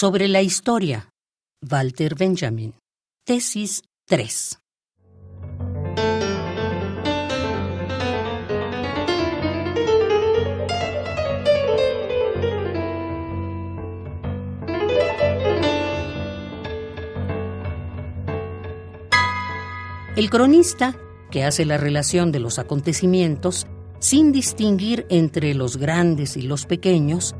Sobre la historia. Walter Benjamin. Tesis 3. El cronista, que hace la relación de los acontecimientos sin distinguir entre los grandes y los pequeños,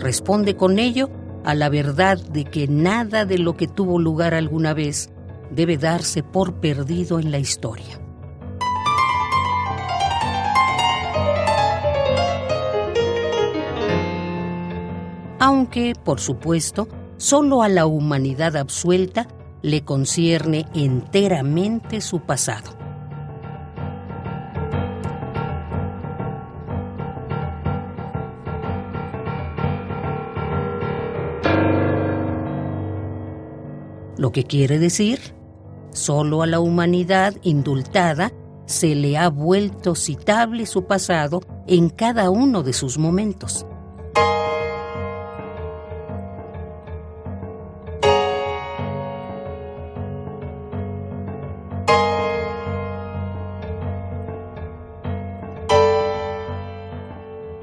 responde con ello a la verdad de que nada de lo que tuvo lugar alguna vez debe darse por perdido en la historia. Aunque, por supuesto, solo a la humanidad absuelta le concierne enteramente su pasado. Lo que quiere decir, solo a la humanidad indultada se le ha vuelto citable su pasado en cada uno de sus momentos.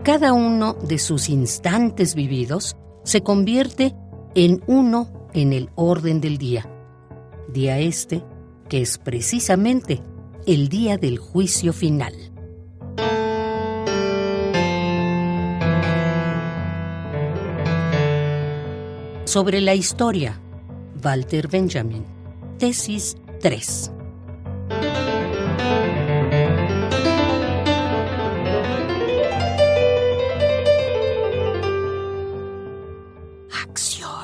Cada uno de sus instantes vividos se convierte en uno en el orden del día. Día este que es precisamente el día del juicio final. Sobre la historia, Walter Benjamin. Tesis 3. Acción.